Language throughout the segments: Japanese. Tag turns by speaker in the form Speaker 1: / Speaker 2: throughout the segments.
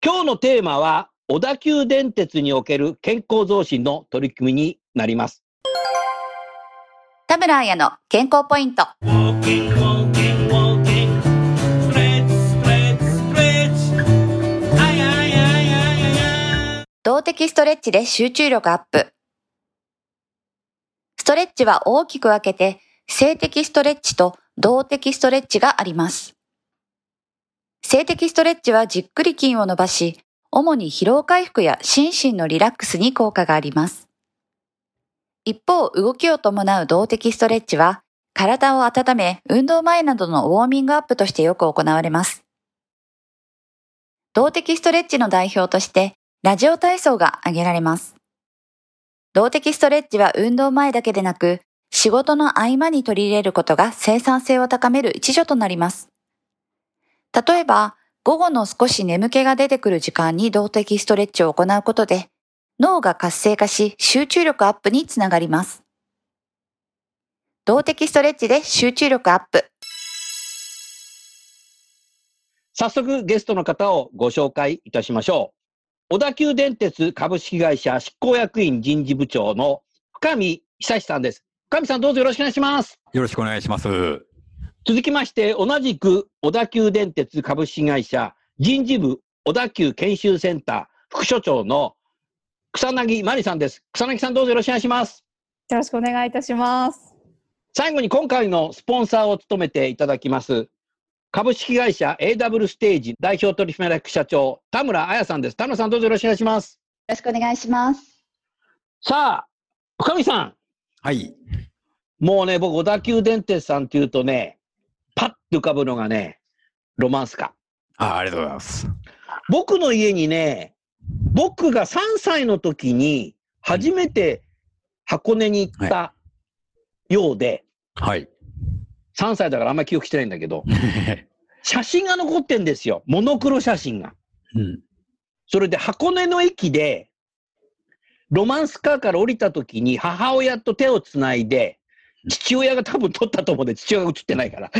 Speaker 1: 今日のテーマは、小田急電鉄における健康増進の取り組みになります。
Speaker 2: 田村彩の健康ポイント。動的ストレッチで集中力アップ。ストレッチは大きく分けて、静的ストレッチと動的ストレッチがあります。静的ストレッチはじっくり筋を伸ばし、主に疲労回復や心身のリラックスに効果があります。一方、動きを伴う動的ストレッチは、体を温め、運動前などのウォーミングアップとしてよく行われます。動的ストレッチの代表として、ラジオ体操が挙げられます。動的ストレッチは運動前だけでなく、仕事の合間に取り入れることが生産性を高める一助となります。例えば、午後の少し眠気が出てくる時間に動的ストレッチを行うことで、脳が活性化し集中力アップにつながります。動的ストレッチで集中力アップ。
Speaker 1: 早速ゲストの方をご紹介いたしましょう。小田急電鉄株式会社執行役員人事部長の深見久志さんです。深見さんどうぞよろしくお願いします。
Speaker 3: よろしくお願いします。
Speaker 1: 続きまして、同じく小田急電鉄株式会社人事部小田急研修センター副所長の草薙真理さんです。草薙さんどうぞよろしくお願いします。
Speaker 4: よろしくお願いいたします。
Speaker 1: 最後に今回のスポンサーを務めていただきます。株式会社 AW ステージ代表取締役社長田村彩さんです。田村さんどうぞよろしくお願いします。
Speaker 2: よろしくお願いします。
Speaker 1: さあ、深見さん。
Speaker 3: はい。
Speaker 1: もうね、僕小田急電鉄さんっていうとね、パッと浮かぶのがね、ロマンスカ。
Speaker 3: あありがとうございます。
Speaker 1: 僕の家にね、僕が3歳の時に初めて箱根に行ったようで、
Speaker 3: はい。
Speaker 1: 3歳だからあんまり記憶してないんだけど、写真が残ってんですよ。モノクロ写真が。
Speaker 3: うん。
Speaker 1: それで箱根の駅で、ロマンスカーから降りた時に母親と手をつないで、父親が多分撮ったと思うんで、父親が写ってないから。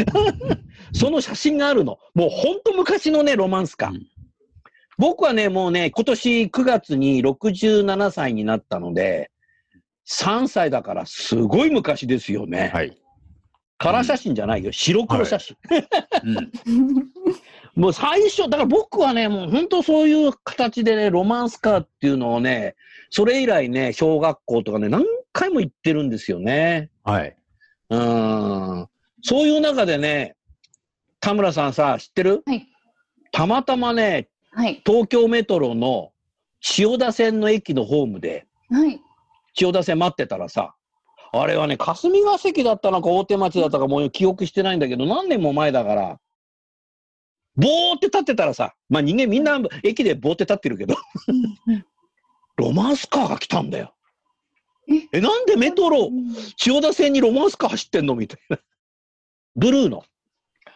Speaker 1: その写真があるの。もうほんと昔のね、ロマンスカー。
Speaker 3: うん
Speaker 1: 僕はね、もうね、今年9月に67歳になったので、3歳だからすごい昔ですよね。
Speaker 3: はい。
Speaker 1: カラー写真じゃないよ。白黒写真。
Speaker 3: うん。
Speaker 1: もう最初、だから僕はね、もう本当そういう形でね、ロマンスカーっていうのをね、それ以来ね、小学校とかね、何回も行ってるんですよね。
Speaker 3: はい。
Speaker 1: うーん。そういう中でね、田村さんさ、知ってる？
Speaker 2: はい。
Speaker 1: たまたまね、
Speaker 2: はい。
Speaker 1: 東京メトロの千代田線の駅のホームで、
Speaker 2: はい。
Speaker 1: 千代田線待ってたらさ、あれはね、霞が関だったのか大手町だったかもう記憶してないんだけど、何年も前だから、ぼーって立ってたらさ、まあ人間みんな駅でぼーって立ってるけど、ロマンスカーが来たんだよ。え、なんでメトロ、千代田線にロマンスカー走ってんの？みたいな。ブルーの。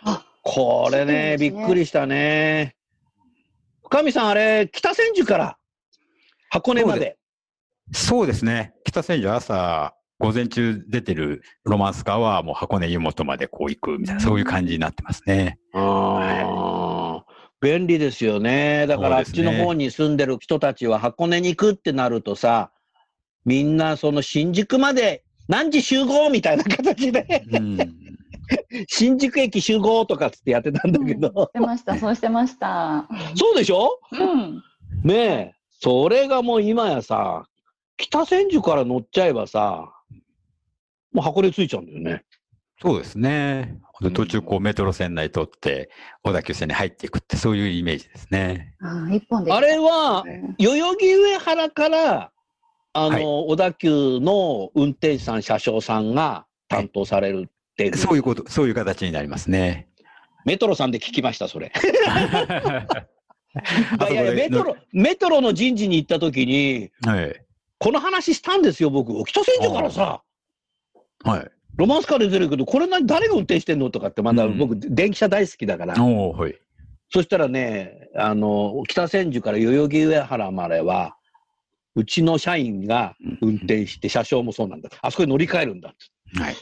Speaker 2: あ
Speaker 1: これね
Speaker 2: そうです
Speaker 1: び
Speaker 2: ね
Speaker 1: っくりしたね。深見さん、あれ、北千住から？箱根まで。
Speaker 3: そうですね。北千住朝、午前中出てるロマンスカーはもう箱根湯本までこう行くみたいな、そういう感じになってますね。
Speaker 1: あー便利ですよね。だからあっちの方に住んでる人たちは箱根に行くってなるとさ、みんなその新宿まで何時集合みたいな形で
Speaker 3: うん。
Speaker 1: 新宿駅集合とかつってやってたんだけど、
Speaker 5: してました、そうしてました。
Speaker 1: そうでしょ？
Speaker 5: うん。
Speaker 1: ねえ、それがもう今やさ、北千住から乗っちゃえばさ、もう箱根着いちゃうんだよね。
Speaker 3: そうですね。で途中こうメトロ線内通って、小田急線に入っていくって、そういうイメージですね。
Speaker 5: あー一本で。
Speaker 1: あれは、
Speaker 5: うん
Speaker 1: 代々木上原から、あの、
Speaker 3: はい
Speaker 1: 小田急の運転手さん、車掌さんが担当されるっていう、
Speaker 3: そういうこと、そういう形になりますね。
Speaker 1: メトロさんで聞きました、それ。
Speaker 3: あ
Speaker 1: いやいや、メトロ、メトロの人事に行った時に、
Speaker 3: はい。
Speaker 1: この話したんですよ、僕。北千住からさ、
Speaker 3: はい。
Speaker 1: ロマンスカー出てるけど、これ何、誰が運転してんのとかって、まだ
Speaker 3: うん
Speaker 1: 僕、電気車大好きだから。
Speaker 3: はい。
Speaker 1: そしたらね、あの、北千住から代々木上原までは、うちの社員が運転して、車掌もそうなんだ。あそこに乗り換えるんだって。
Speaker 3: はい。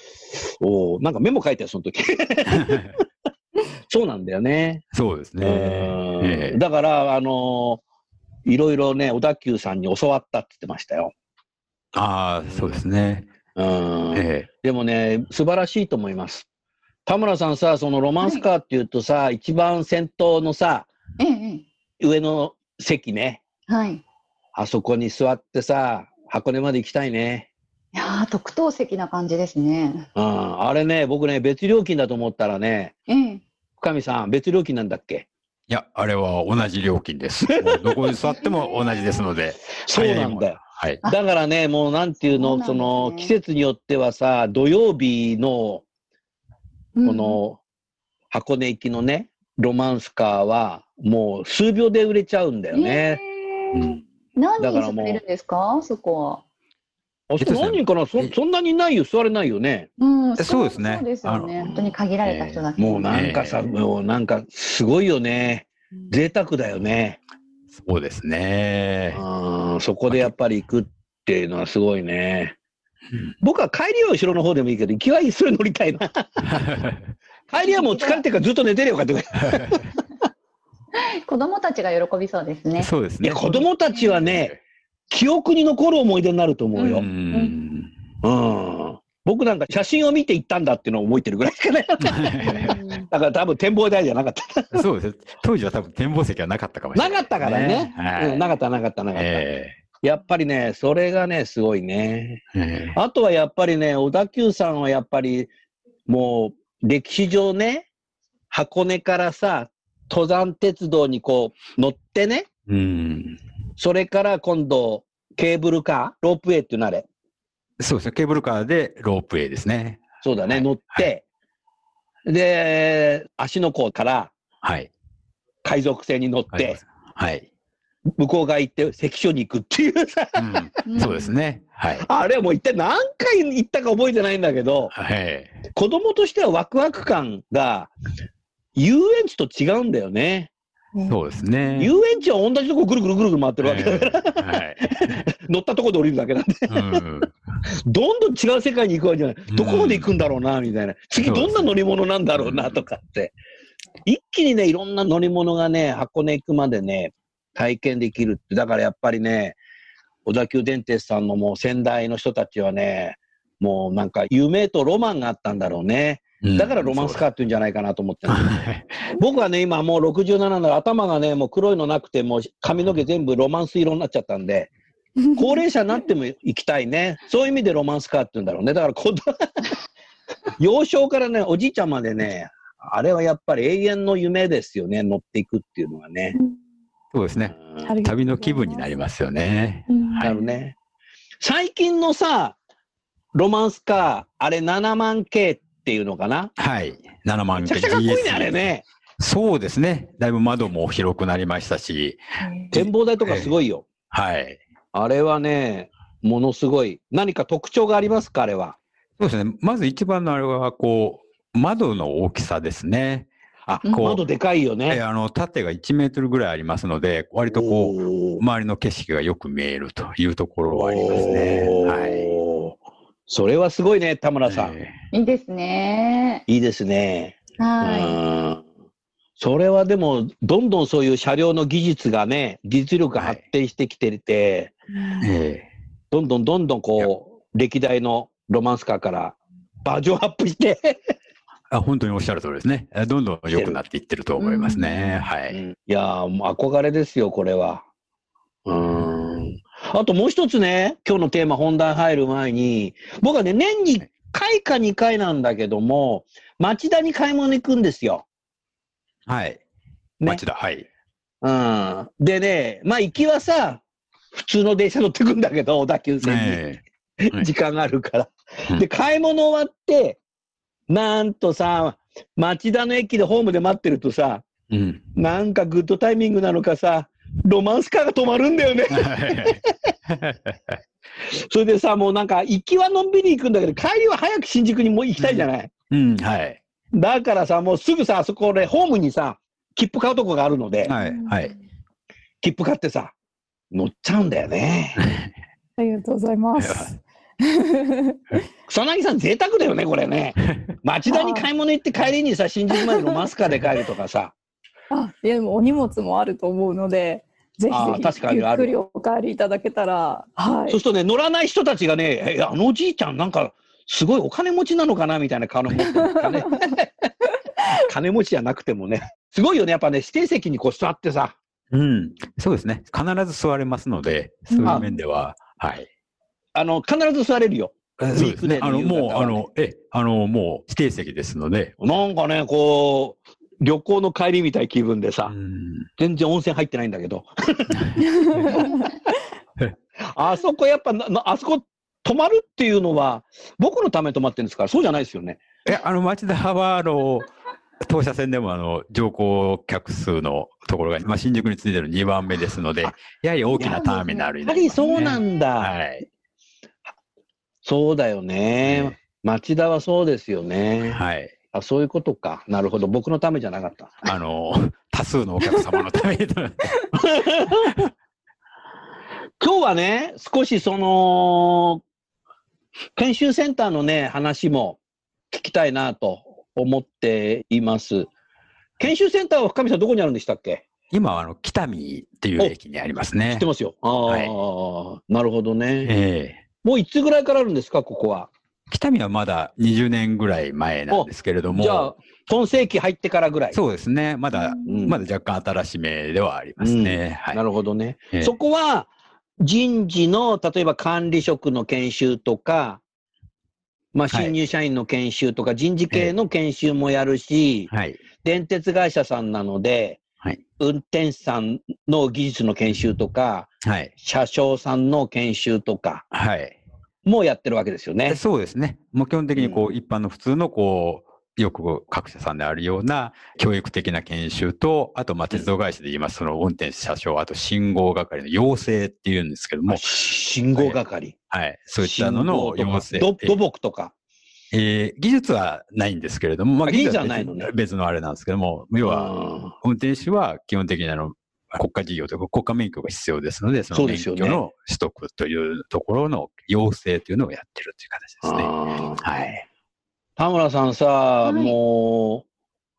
Speaker 1: おーなんかメモ書いてよ、その時。そうなんだよね。
Speaker 3: そうですね。
Speaker 1: うん
Speaker 3: ええ
Speaker 1: だから、あのいろいろね、小田急さんに教わったって言ってましたよ。
Speaker 3: ああ、そうですね。
Speaker 1: うん
Speaker 3: え
Speaker 1: でもね、素晴らしいと思います。田村さんさ、そのロマンスカーっていうとさ、一番先頭のさ、
Speaker 5: えええ
Speaker 1: 上の席ね、
Speaker 5: え。はい。
Speaker 1: あそこに座ってさ、箱根まで行きたいね。
Speaker 5: いやー特等席な感じですね。
Speaker 1: うん、あれね、僕ね、別料金だと思ったらね、
Speaker 5: ええ。
Speaker 1: 深見さん、別料金なんだっけ？
Speaker 3: いや、あれは同じ料金です。どこに座っても同じですので。
Speaker 1: そうなんだよ。
Speaker 3: はい。
Speaker 5: あ
Speaker 1: だからね、もうなんていうの、そ
Speaker 5: そうなん
Speaker 1: の、季節によってはさ、土曜日の、
Speaker 5: うん
Speaker 1: この、箱根行きのね、ロマンスカーは、もう数秒で売れちゃうんだよね。
Speaker 5: えー
Speaker 3: うん
Speaker 5: 何人座れるんですか？そこは。
Speaker 1: あそこ何人かな？そ
Speaker 3: え
Speaker 1: そんなにないよ、座れないよね。
Speaker 5: うん、
Speaker 3: そうですね
Speaker 5: そうですよね。本当に限られた人だけ。
Speaker 1: もうなんかさ、
Speaker 3: ええ
Speaker 1: もうなんかすごいよね。贅沢だよね。
Speaker 3: そうですね。
Speaker 1: うん、そこでやっぱり行くっていうのはすごいね
Speaker 3: うん。
Speaker 1: 僕は帰りは後ろの方でもいいけど、行きはそれ乗りたいな。帰りはもう疲れてるからずっと寝てるよかって。い
Speaker 5: 子供たちが喜びそうですね。
Speaker 3: そうですね。
Speaker 1: や、子供たちはね、記憶に残る思い出になると思う
Speaker 3: う
Speaker 1: よ。
Speaker 3: ん。
Speaker 1: うん。僕なんか写真を見て行ったんだっていうのを覚えてるぐらいしかない。だから多分展望台じゃなかった。
Speaker 3: そうです。当時は多分展望席はなかったかもしれない。
Speaker 1: なかったからね。
Speaker 3: はい
Speaker 1: うんなかった、なかった、なかった。
Speaker 3: え
Speaker 1: やっぱりね、それがね、すごいね。
Speaker 3: ええ
Speaker 1: あとはやっぱりね、小田急さんはやっぱり、もう、歴史上ね、箱根からさ、登山鉄道にこう、乗ってね、
Speaker 3: えうん。
Speaker 1: それから今度、ケーブルカー、ロープウェイっていうのあれ。
Speaker 3: そうですね。ケーブルカーでロープウェイですね。
Speaker 1: そうだね、
Speaker 3: はい
Speaker 1: 乗って、で、芦ノ湖から
Speaker 3: はい。
Speaker 1: 海賊船に乗って、
Speaker 3: はい。
Speaker 1: 向こう側行って関所に行くっていうさ、
Speaker 3: うんそうですね。はい。
Speaker 1: あれはもう一体何回行ったか覚えてないんだけど、
Speaker 3: はい。
Speaker 1: 子供としてはワクワク感が遊園地と違うんだよね。
Speaker 3: そうですね。
Speaker 1: 遊園地は同じとこぐるぐるぐるぐる回ってるわけだから、
Speaker 3: はい。
Speaker 1: 乗ったとこで降りるだけなんで、
Speaker 3: うん
Speaker 1: どんどん違う世界に行くわけじゃない。どこまで行くんだろうな、みたいな。次どんな乗り物なんだろうな、とかって。一気にね、いろんな乗り物がね、箱根行くまでね、体験できるって。だからやっぱりね、小田急電鉄さんのもう先代の人たちはね、もうなんか夢とロマンがあったんだろうね。だからロマンスカーって言うんじゃないかなと思ってる、
Speaker 3: はい
Speaker 1: 僕はね、今もう67なの頭がね、もう黒いのなくて、もう髪の毛全部ロマンス色になっちゃったんで、高齢者になっても行きたいね。そういう意味でロマンスカーって言うんだろうね。だから子供、幼少からね、おじいちゃんまでね、あれはやっぱり永遠の夢ですよね、乗っていくっていうのはね。
Speaker 3: そうですね。
Speaker 1: うん
Speaker 3: 旅の気分になりますよね。
Speaker 4: うん
Speaker 1: なるね。最近のさ、ロマンスカー、あれ7万系っていうのかな？
Speaker 3: はい。7万
Speaker 1: めちゃくちゃかっこいいね、あれね。
Speaker 3: そうですね。だいぶ窓も広くなりましたし、
Speaker 1: 展望台とかすごいよ。
Speaker 3: はい。
Speaker 1: あれはね、ものすごい。何か特徴がありますか、あれは。
Speaker 3: そうですね。まず一番のあれは、こう、窓の大きさですね。
Speaker 1: あ、
Speaker 5: うん
Speaker 1: 窓でかいよ
Speaker 3: え
Speaker 1: ね。
Speaker 3: あの、縦が1メートルぐらいありますので、割とこう、
Speaker 1: う
Speaker 3: 周りの景色がよく見えるというところはありますね。はい。
Speaker 1: それはすごいね、田村さん。
Speaker 3: え
Speaker 5: いいですね。
Speaker 1: いいですね。
Speaker 5: は
Speaker 1: うんそれはでも、どんどんそういう車両の技術がね、技術力が発展してきてて、
Speaker 3: ええ
Speaker 1: どんどんどんどんこう、歴代のロマンスカーからバージョンアップして、
Speaker 3: あ本当におっしゃる通りですね。えどんどん良くなっていってると思いますね。はい。
Speaker 1: うんいやー、もう憧れですよ、これは。うーん。あともう一つね、今日のテーマ本題入る前に、僕はね、年に1回か2回なんだけども、町田に買い物行くんですよ。
Speaker 3: はい。
Speaker 1: ね
Speaker 3: 町田、はい。
Speaker 1: うん。でね、まあ行きはさ、普通の電車乗ってくんだけど、小田急線に。
Speaker 3: ねえはい
Speaker 1: 時間があるから。
Speaker 3: うん
Speaker 1: で、買い物終わって、なんとさ、町田の駅でホームで待ってるとさ、
Speaker 3: うん。
Speaker 1: なんかグッドタイミングなのかさ、ロマンスカーが止まるんだよね。それでさ、もうなんか、行きはのんびり行くんだけど、帰りは早く新宿にもう行きたいじゃない？
Speaker 3: うん、はい。
Speaker 1: だからさ、もうすぐさ、あそこでホームにさ、切符買うとこがあるので、
Speaker 3: はい、はい。
Speaker 1: 切符買ってさ、乗っちゃうんだよね。
Speaker 4: ありがとうございます。
Speaker 1: 草薙さん贅沢だよね、これね。町田に買い物行って帰りにさ、新宿までロマンスカーで帰るとかさ。
Speaker 4: あ、いやでもお荷物もあると思うので、ぜひぜ
Speaker 1: 確かにある
Speaker 4: ひゆっくりお帰りいただけたら、はい。
Speaker 1: そうするとね、乗らない人たちがね、え、あのおじいちゃんなんか、すごいお金持ちなのかなみたいな顔持ってるんですかね。金持ちじゃなくてもね。すごいよね。やっぱね、指定席にこう座ってさ。
Speaker 3: うん。そうですね。必ず座れますので、そういう面では、はい。
Speaker 1: あの、必ず座れるよ。
Speaker 3: そうですね。あの、もう、あの、え、あの、もう指定席ですので、
Speaker 1: なんかね、こう、旅行の帰りみたい気分でさ、
Speaker 3: うん
Speaker 1: 全然温泉入ってないんだけど。あそこやっぱあそこ泊まるっていうのは、僕のために泊まってるんですから、そうじゃないですよね。
Speaker 3: え、あの、町田は、あの、当社線でも、あの、乗降客数のところが、まあ、新宿についてる2番目ですので、やはり大きなターミナルに
Speaker 1: やはり
Speaker 3: なります、ね。
Speaker 1: そうなんだ。
Speaker 3: はい。
Speaker 1: そうだよね。町田はそうですよね。
Speaker 3: はい。
Speaker 1: あ、そういうことか。なるほど。僕のためじゃなかった。
Speaker 3: あの、多数のお客様のために。
Speaker 1: 今日はね、少しその、研修センターのね、話も聞きたいなと思っています。研修センターは深見さんどこにあるんでしたっけ？
Speaker 3: 今は、あの、北見っていう駅にあります
Speaker 1: 知
Speaker 3: ね
Speaker 1: って。ますよ。ああ、
Speaker 3: はい
Speaker 1: なるほどね。
Speaker 3: ええ
Speaker 1: もういつぐらいからあるんですか、ここは？
Speaker 3: 北見はまだ20年ぐらい前なんですけれども、
Speaker 1: じゃあ、今世紀入ってからぐらい。
Speaker 3: そうですね。まだ、
Speaker 1: うん
Speaker 3: まだ若干新しめではありますね。はい。
Speaker 1: なるほどね。
Speaker 3: ええ
Speaker 1: そこは人事の例えば管理職の研修とか、まあ、
Speaker 3: はい
Speaker 1: 新入社員の研修とか、人事系の研修もやるし、
Speaker 3: はい。
Speaker 1: 電鉄会社さんなので、
Speaker 3: はい
Speaker 1: 運転手さんの技術の研修とか、
Speaker 3: はい。
Speaker 1: 車掌さんの研修とか
Speaker 3: はい。
Speaker 1: もやってるわけですよね。
Speaker 3: そうですね。もう基本的にこう、一般の普通のこう、よく各社さんであるような教育的な研修と、あと、まあ、鉄道会社で言います、その運転手車掌、あと信号係の養成っていうんですけども、
Speaker 1: 信号係。
Speaker 3: はい。そういったのの
Speaker 1: 信号
Speaker 3: 養成。
Speaker 1: とかど土木とか。
Speaker 3: えー技術はないんですけれども、まあ、
Speaker 1: あ技術はないのね
Speaker 3: 別別のあれなんですけども、要は、運転手は基本的にあの、国家事業というか国家免許が必要ですので、その免許の取得というところの要請というのをやってるという形ですね。はい。
Speaker 1: 田村さんさ、
Speaker 5: い
Speaker 1: も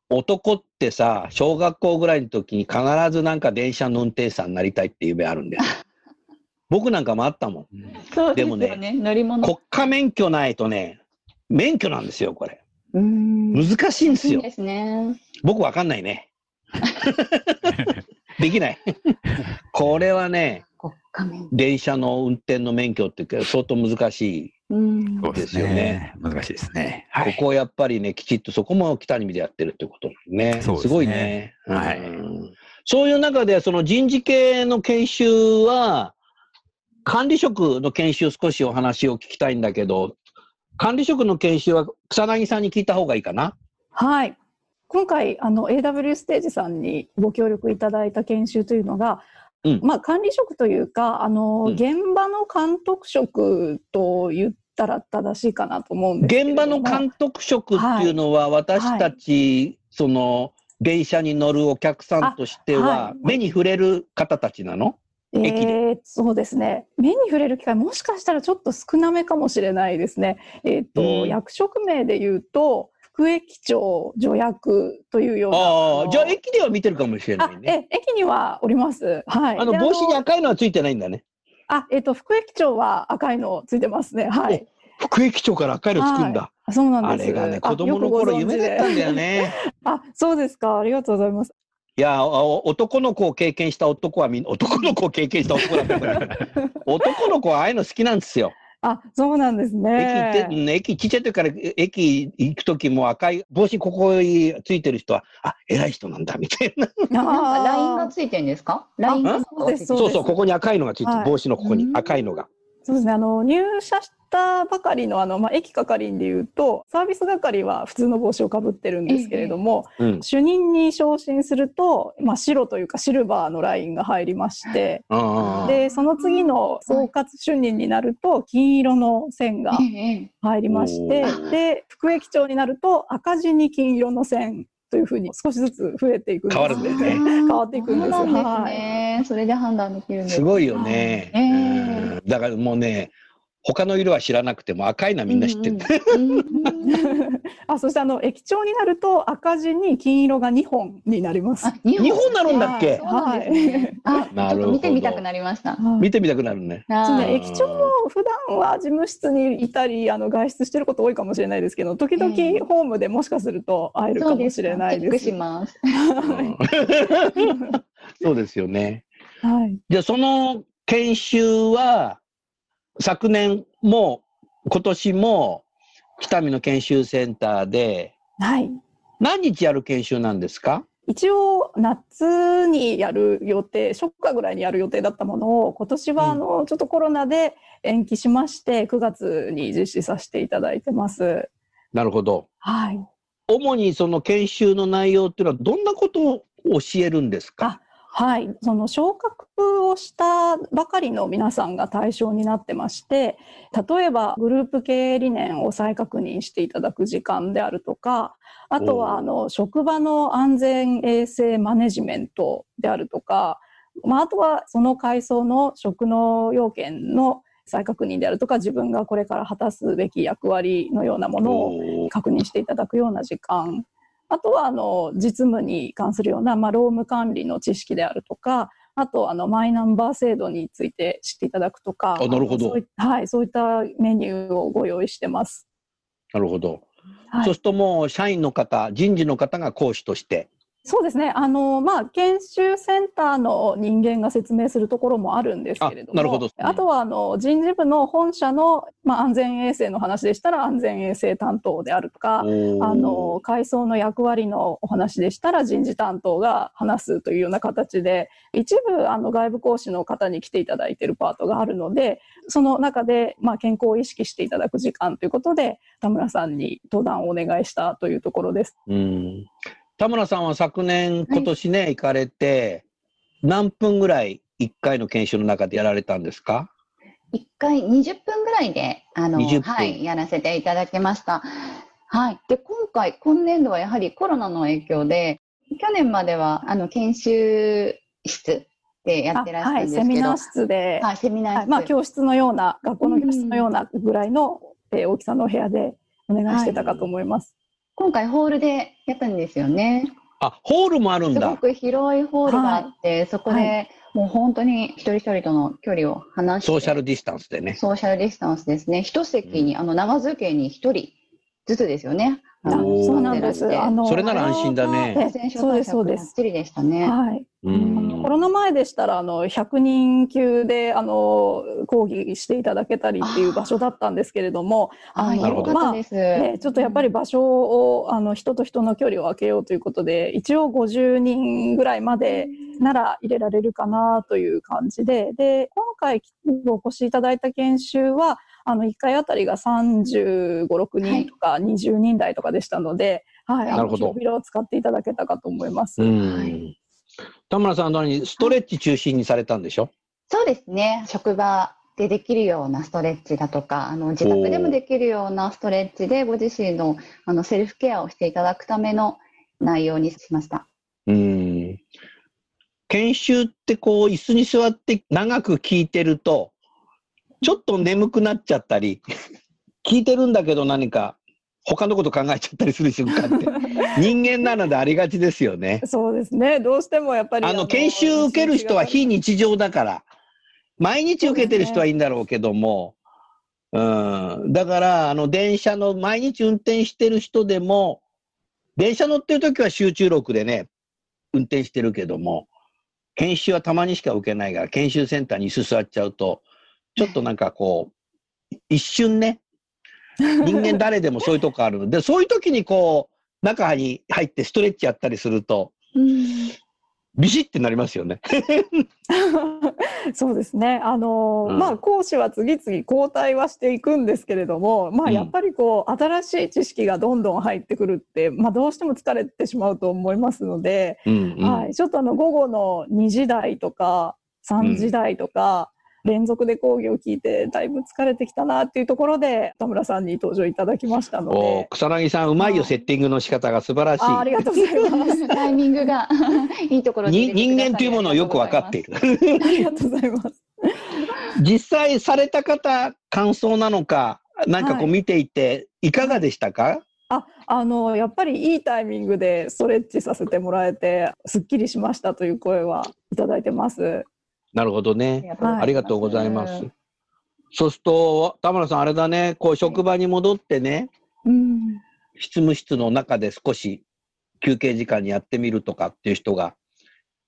Speaker 1: う、男ってさ、小学校ぐらいの時に必ずなんか電車の運転手さんになりたいっていう夢あるんだよ。僕なんかもあったもん。
Speaker 5: そう
Speaker 1: でもね
Speaker 5: 乗り物。
Speaker 1: 国家免許ないとね、免許なんですよ、これ。
Speaker 5: うん
Speaker 1: 難しいんですよ
Speaker 5: いい。ですね。
Speaker 1: 僕わかんないね。できない。これはね、電車の運転の免許って相当難しい。
Speaker 3: です
Speaker 1: よね
Speaker 3: ね。難しいですね。はい。
Speaker 1: ここをやっぱりね、きちっとそこも北見でやってるってことね。
Speaker 3: そうですね
Speaker 1: すごいね。
Speaker 3: はい
Speaker 1: うんそういう中で、その人事系の研修は、管理職の研修少しお話を聞きたいんだけど、管理職の研修は草薙さんに聞いた方がいいかな？
Speaker 4: はい。今回あの AW ステージさんにご協力いただいた研修というのが、
Speaker 1: うん。
Speaker 4: まあ管理職というかあの、
Speaker 1: うん。
Speaker 4: 現場の監督職と言ったら正しいかなと思うんです
Speaker 1: 現場の監督職っていうのは、私たち、その、電車に乗るお客さんとしては
Speaker 4: あは、い。
Speaker 1: 目に触れる方たちなの？
Speaker 4: えーそうですね。目に触れる機会もしかしたらちょっと少なめかもしれないですね。えーと
Speaker 1: うん。
Speaker 4: 役職名で言うと副駅長助役というような
Speaker 1: ああ、じゃあ駅では見てるかもしれな
Speaker 4: あ
Speaker 1: いね。
Speaker 4: え駅にはおります。はい。で
Speaker 1: あの帽子に赤いのはついてないんだね。
Speaker 4: あ、えっ、と、副駅長は赤いのついてますね。はい。
Speaker 1: 副駅長から赤いのつくんだ。
Speaker 4: あそうなんです。
Speaker 1: あれがね、
Speaker 4: あ
Speaker 1: 子供の頃夢だったんだよね。
Speaker 4: あ、そうですか。ありがとうございます。
Speaker 1: いや、お男の子を経験した男はみん男の子を経験した男だから。男の子はああいうの好きなんですよ。
Speaker 4: あ、そうなんです
Speaker 1: 駅行って、駅ちっちゃい時から駅行く時も赤い帽子ここについてる人は、あ、偉い人なんだみたいな。
Speaker 5: なんかラインがついてるんですか？ラインが
Speaker 4: そうです
Speaker 1: そうそう、ここに赤いのがついてる。
Speaker 4: はい
Speaker 1: 帽子のここに
Speaker 5: うん
Speaker 1: 赤いのが。
Speaker 4: そうですね。あの、入社したばかりの、あの、まあ、駅係員でいうと、サービス係は普通の帽子をかぶってるんですけれども、
Speaker 1: うん。
Speaker 4: 主任に昇進すると、まあ、白というかシルバーのラインが入りまして。で、その次の総括主任になると、金色の線が
Speaker 5: ええ
Speaker 4: 入りまして
Speaker 1: おー、
Speaker 4: で、副駅長になると赤字に金色の線というふうに少しずつ増えていくんです
Speaker 1: 変わるんだよね
Speaker 4: 変わっていくんですよ
Speaker 5: そうなんですね。それで判断できるんです。
Speaker 1: すごいよね。
Speaker 5: ええ
Speaker 1: うんだからもうね、他の色は知らなくても赤いのはみんな知ってる。
Speaker 4: あ、そしてあの、駅長になると赤字に金色が2本になります。
Speaker 5: あ、日
Speaker 1: 日本なるんだっけ？
Speaker 5: そうなんですね。あ、
Speaker 1: なるほど
Speaker 5: と見てみたくなりました。
Speaker 4: はい
Speaker 1: 見てみたくなるね。
Speaker 4: そう
Speaker 5: はい
Speaker 4: ね、駅長も普段は事務室にいたりあの外出してること多いかもしれないですけど時
Speaker 5: ええ
Speaker 4: 々ホームでもしかすると会えるかもしれない
Speaker 5: チェック
Speaker 4: です。
Speaker 5: します。
Speaker 1: うんそうですよね。
Speaker 4: はい、
Speaker 1: じゃあその研修は昨年も今年も北見の研修センターで
Speaker 4: はい、
Speaker 1: 何日やる研修なんですか？
Speaker 4: 一応夏にやる予定初夏ぐらいにやる予定だったものを今年はあの、ちょっとコロナで延期しまして9月に実施させていただいてます。
Speaker 1: なるほど。
Speaker 4: はい。
Speaker 1: 主にその研修の内容っていうのはどんなことを教えるんですか？
Speaker 4: はい、その昇格をしたばかりの皆さんが対象になってまして、例えばグループ経営理念を再確認していただく時間であるとか、あとはあの職場の安全衛生マネジメントであるとか、まあ、あとはその階層の職能要件の再確認であるとか、自分がこれから果たすべき役割のようなものを確認していただくような時間。あとは、あの、実務に関するような、まあ、労務管理の知識であるとか、あと、あの、マイナンバー制度について知っていただくとか、
Speaker 1: あなるほど
Speaker 4: あのそういはい、そういったメニューをご用意してます。
Speaker 1: なるほど。
Speaker 4: はい
Speaker 1: そうするともう社員の方、人事の方が講師として。
Speaker 4: そうですね。あの、まあ、研修センターの人間が説明するところもあるんですけれども、
Speaker 1: あなるほど
Speaker 4: あとは、あの、人事部の本社の、まあ、安全衛生の話でしたら安全衛生担当であるとか、あの、階層の役割のお話でしたら人事担当が話すというような形で、一部、あの、外部講師の方に来ていただいているパートがあるので、その中で、まあ、健康を意識していただく時間ということで、田村さんに登壇をお願いしたというところです。
Speaker 1: うん田村さんは昨年、今年ね、行かれて、何分ぐらい1回の研修の中でやられたんですか？
Speaker 5: 一回20分ぐらいで、あの、
Speaker 1: 20分
Speaker 5: はい、やらせていただきました。はい。で、今回、今年度はやはりコロナの影響で、去年までは、あの、研修室でやってらっしゃ
Speaker 4: はい、
Speaker 5: るんですけど、
Speaker 4: セミナー室で、
Speaker 5: はい、セミナー室。
Speaker 4: はいまあ、教室のような、学校の教室のようなぐらいの、えー大きさのお部屋でお願いしてたかと思います。
Speaker 5: 今回ホールでやったんですよね。
Speaker 1: あ、ホールもあるんだ。
Speaker 5: すごく広いホールがあって、そこ
Speaker 4: は
Speaker 5: でもう本当に一人一人との距離を離して、
Speaker 1: ソーシャルディスタンスでね。
Speaker 5: ソーシャルディスタンスですね。一席に、あの、長机形に一人ずつですよね。
Speaker 4: そうなんです。あの
Speaker 1: それなら安心だね
Speaker 4: そうです、そうです。
Speaker 5: ばっちりでしたね。
Speaker 4: はい。
Speaker 1: うん
Speaker 4: コロナ前でしたら、あの、100人級で、あの、講義していただけたりっていう場所だったんですけれども、
Speaker 5: ああ、
Speaker 4: の
Speaker 1: なるほど
Speaker 5: よかったです。
Speaker 4: ね、ちょっとやっぱり場所を、あの、人と人の距離を空けようということで、一応50人ぐらいまでなら入れられるかなという感じで、で、今回お越しいただいた研修は、あの、1回あたりが35、6人とか20人台とかでしたので、はい、あの
Speaker 1: なるほど
Speaker 4: 広々を使っていただけたかと思います。
Speaker 1: うん田村さんは何ストレッチ中心にされたんでしょ？
Speaker 5: そうですね。職場でできるようなストレッチだとか、あの自宅でもできるようなストレッチでご自身のあのセルフケアをしていただくための内容にしました。
Speaker 1: うん。研修ってこう、椅子に座って長く聞いてると、ちょっと眠くなっちゃったり、聞いてるんだけど何か他のこと考えちゃったりする瞬間って、人間なのでありがちですよね。
Speaker 4: そうですね。どうしてもやっぱり。
Speaker 1: あの、研修受ける人は非日常だから、毎日受けてる人はいいんだろうけども、うん。だから、あの、電車の毎日運転してる人でも、電車乗ってる時は集中力でね、運転してるけども、研修はたまにしか受けないから、研修センターに椅子座っちゃうと、ちょっとなんかこう、一瞬ね、人間誰でもそういうとこあるの。で、そういう時にこう、中に入ってストレッチやったりすると、ビシッてなりますよね。
Speaker 4: そうですね。あのー
Speaker 1: うん。
Speaker 4: まあ講師は次々交代はしていくんですけれども、ま
Speaker 1: うん。
Speaker 4: あやっぱりこう新しい知識がどんどん入ってくるって、まあどうしても疲れてしまうと思いますので、
Speaker 1: うんうん。
Speaker 4: はい、ちょっとあの午後の2時台とか3時台とか、連続で講義を聞いてだいぶ疲れてきたなっていうところで田村さんに登場いただきましたの
Speaker 1: お
Speaker 4: で。
Speaker 1: 草薙さん、うまいよ、
Speaker 4: はい
Speaker 1: セッティングの仕方が素晴らしい。
Speaker 4: あありがとうございます。
Speaker 5: タイミングが いいところで
Speaker 1: に人間というものをよく分かっている。
Speaker 4: ありがとうございます。
Speaker 1: 実際された方、感想なのか、なんかこう
Speaker 4: はい
Speaker 1: 見ていて、いかがでしたか、
Speaker 4: あ、あの、やっぱりいいタイミングでストレッチさせてもらえて、すっきりしましたという声はいただいてます。
Speaker 1: なるほどね。
Speaker 4: はい
Speaker 1: ありがとうございます。そうすると、田村さん、あれだね、こう職場に戻ってね、
Speaker 4: うん。
Speaker 1: 執務室の中で少し休憩時間にやってみるとかっていう人が、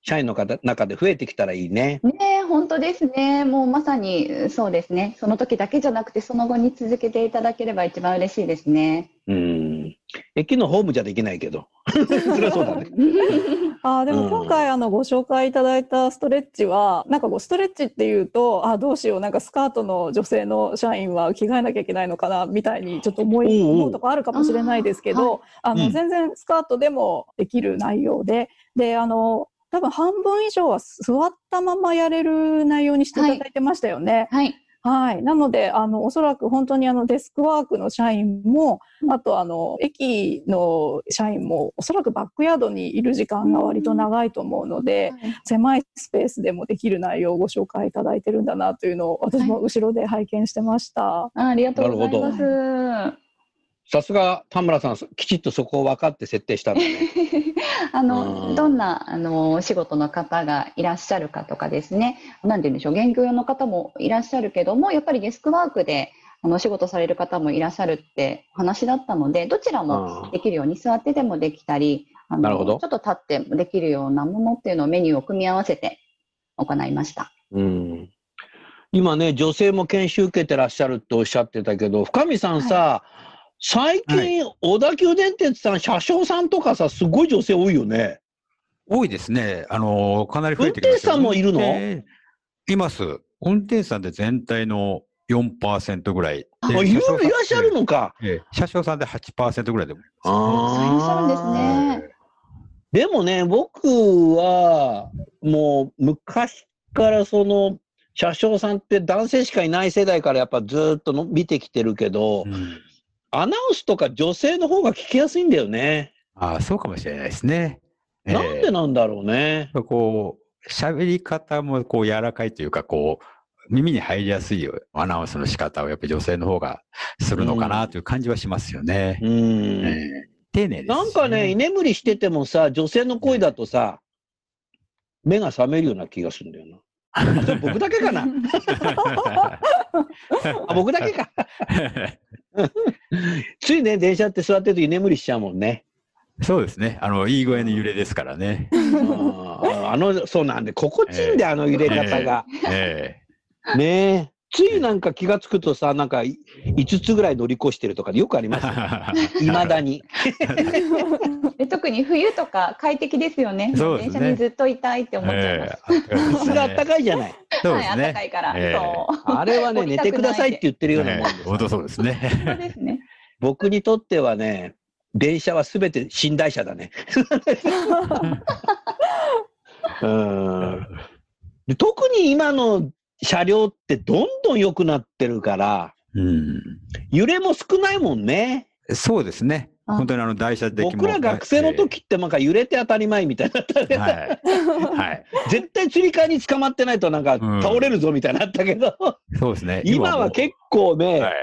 Speaker 1: 社員の方中で増えてきたらいいね。
Speaker 5: ねえ本当ですね。もうまさにそうですね。その時だけじゃなくて、その後に続けていただければ一番嬉しいですね。
Speaker 1: うん。駅のホームじゃできないけど。それはそうだね。
Speaker 4: あ、で
Speaker 1: うん
Speaker 4: も今回あのご紹介いただいたストレッチは、なんかこうストレッチっていうと、あ、どうしよう、なんかスカートの女性の社員は着替えなきゃいけないのかな、みたいにちょっと思い、思うとこあるかもしれないですけど、あの、
Speaker 1: うん
Speaker 4: 全然スカートでもできる内容で、で、あの、多分半分以上は座ったままやれる内容にしていただいてましたよね。
Speaker 5: はい。
Speaker 4: はい。なので、あの、おそらく本当にあの、デスクワークの社員も、あとあの、駅の社員も、おそらくバックヤードにいる時間が割と長いと思うので、狭いスペースでもできる内容をご紹介いただいてるんだなというのを、私も後ろで拝見してました。
Speaker 5: あありがとうございま
Speaker 1: な
Speaker 5: す。
Speaker 1: さすが田村さん、きちっとそこを分かって設定したんだね。
Speaker 5: あ
Speaker 1: うん
Speaker 5: の、どんな、あの、お仕事の方がいらっしゃるかとかですね、なんて言うんでしょう、現業用の方もいらっしゃるけども、やっぱりデスクワークで、あの、お仕事される方もいらっしゃるって話だったので、どちら
Speaker 1: うん
Speaker 5: もできるように座ってでもできたり、あの
Speaker 1: なるほど
Speaker 5: ちょっと立ってもできるようなものっていうのをメニューを組み合わせて行いました。
Speaker 1: うん。今ね、女性も研修受けてらっしゃるっておっしゃってたけど、深見さんさ、最近、小田急電鉄さん、車掌さんとかさ、すごい女性多いよね。
Speaker 3: 多いですね。あの、かなり増えてきま
Speaker 1: 運転手さんもいるの？
Speaker 3: 運転います。運転手さんで全体の4%ぐらい。で
Speaker 1: あ、いるいらっしゃる。のか。
Speaker 3: ええ車掌さんで8%ぐらいでも。
Speaker 5: いらっしゃるんですね。
Speaker 1: でもね、僕は、もう、昔からその、車掌さんって男性しかいない世代からやっぱずっとの見てきてるけど、
Speaker 3: うん
Speaker 1: アナウンスとか女性の方が聞きやすいんだよね。
Speaker 3: ああ、そうかもしれないですね。ええ
Speaker 1: なんでなんだろうね。
Speaker 3: こう、喋り方もこう柔らかいというか、こう、耳に入りやすいアナウンスの仕方をやっぱり女性の方がするのかなという感じはしますよね。
Speaker 1: うん。
Speaker 3: ええ丁寧ですし
Speaker 1: なんかね、居眠りしててもさ、女性の声だとさ、目が覚めるような気がするんだよな。僕だけかな？あ僕だけか。ついね、電車って座ってると居眠りしちゃうもんね。
Speaker 3: そうですね。あの、いい具合の揺れですからね。
Speaker 1: ああの、そうなんで、心地いいんだよ、あの揺れ方が。
Speaker 3: え
Speaker 1: ねえ。ついなんか気がつくとさ、なんかい5つぐらい乗り越してるとかでよくありますいま だに。
Speaker 5: で特に冬とか快適ですよね。
Speaker 3: そうですね
Speaker 5: 電車にずっといたいって思っちゃいます。
Speaker 3: ええ
Speaker 1: それあったかいじゃない。
Speaker 3: そうですね。
Speaker 5: ったかいから。
Speaker 3: ええ
Speaker 5: そう。
Speaker 1: あれはね、寝てくださいって言ってるようなもんです
Speaker 3: ええ。本当そうですね。
Speaker 5: そうですね。
Speaker 1: 僕にとってはね、電車はすべて寝台車だね。うんで特に今の車両ってどんどん良くなってるから、
Speaker 3: うん。
Speaker 1: 揺れも少ないもんね。
Speaker 3: そうですね。
Speaker 5: あ
Speaker 3: 本当にあの台車的も
Speaker 1: 僕ら学生の時ってなんか揺れて当たり前みたいになったね。
Speaker 3: はい。はい。
Speaker 1: 絶対釣り替えに捕まってないとなんか
Speaker 3: うん
Speaker 1: 倒れるぞみたいになったけど、
Speaker 3: そうですね。
Speaker 1: 今は結構ね、
Speaker 3: はい。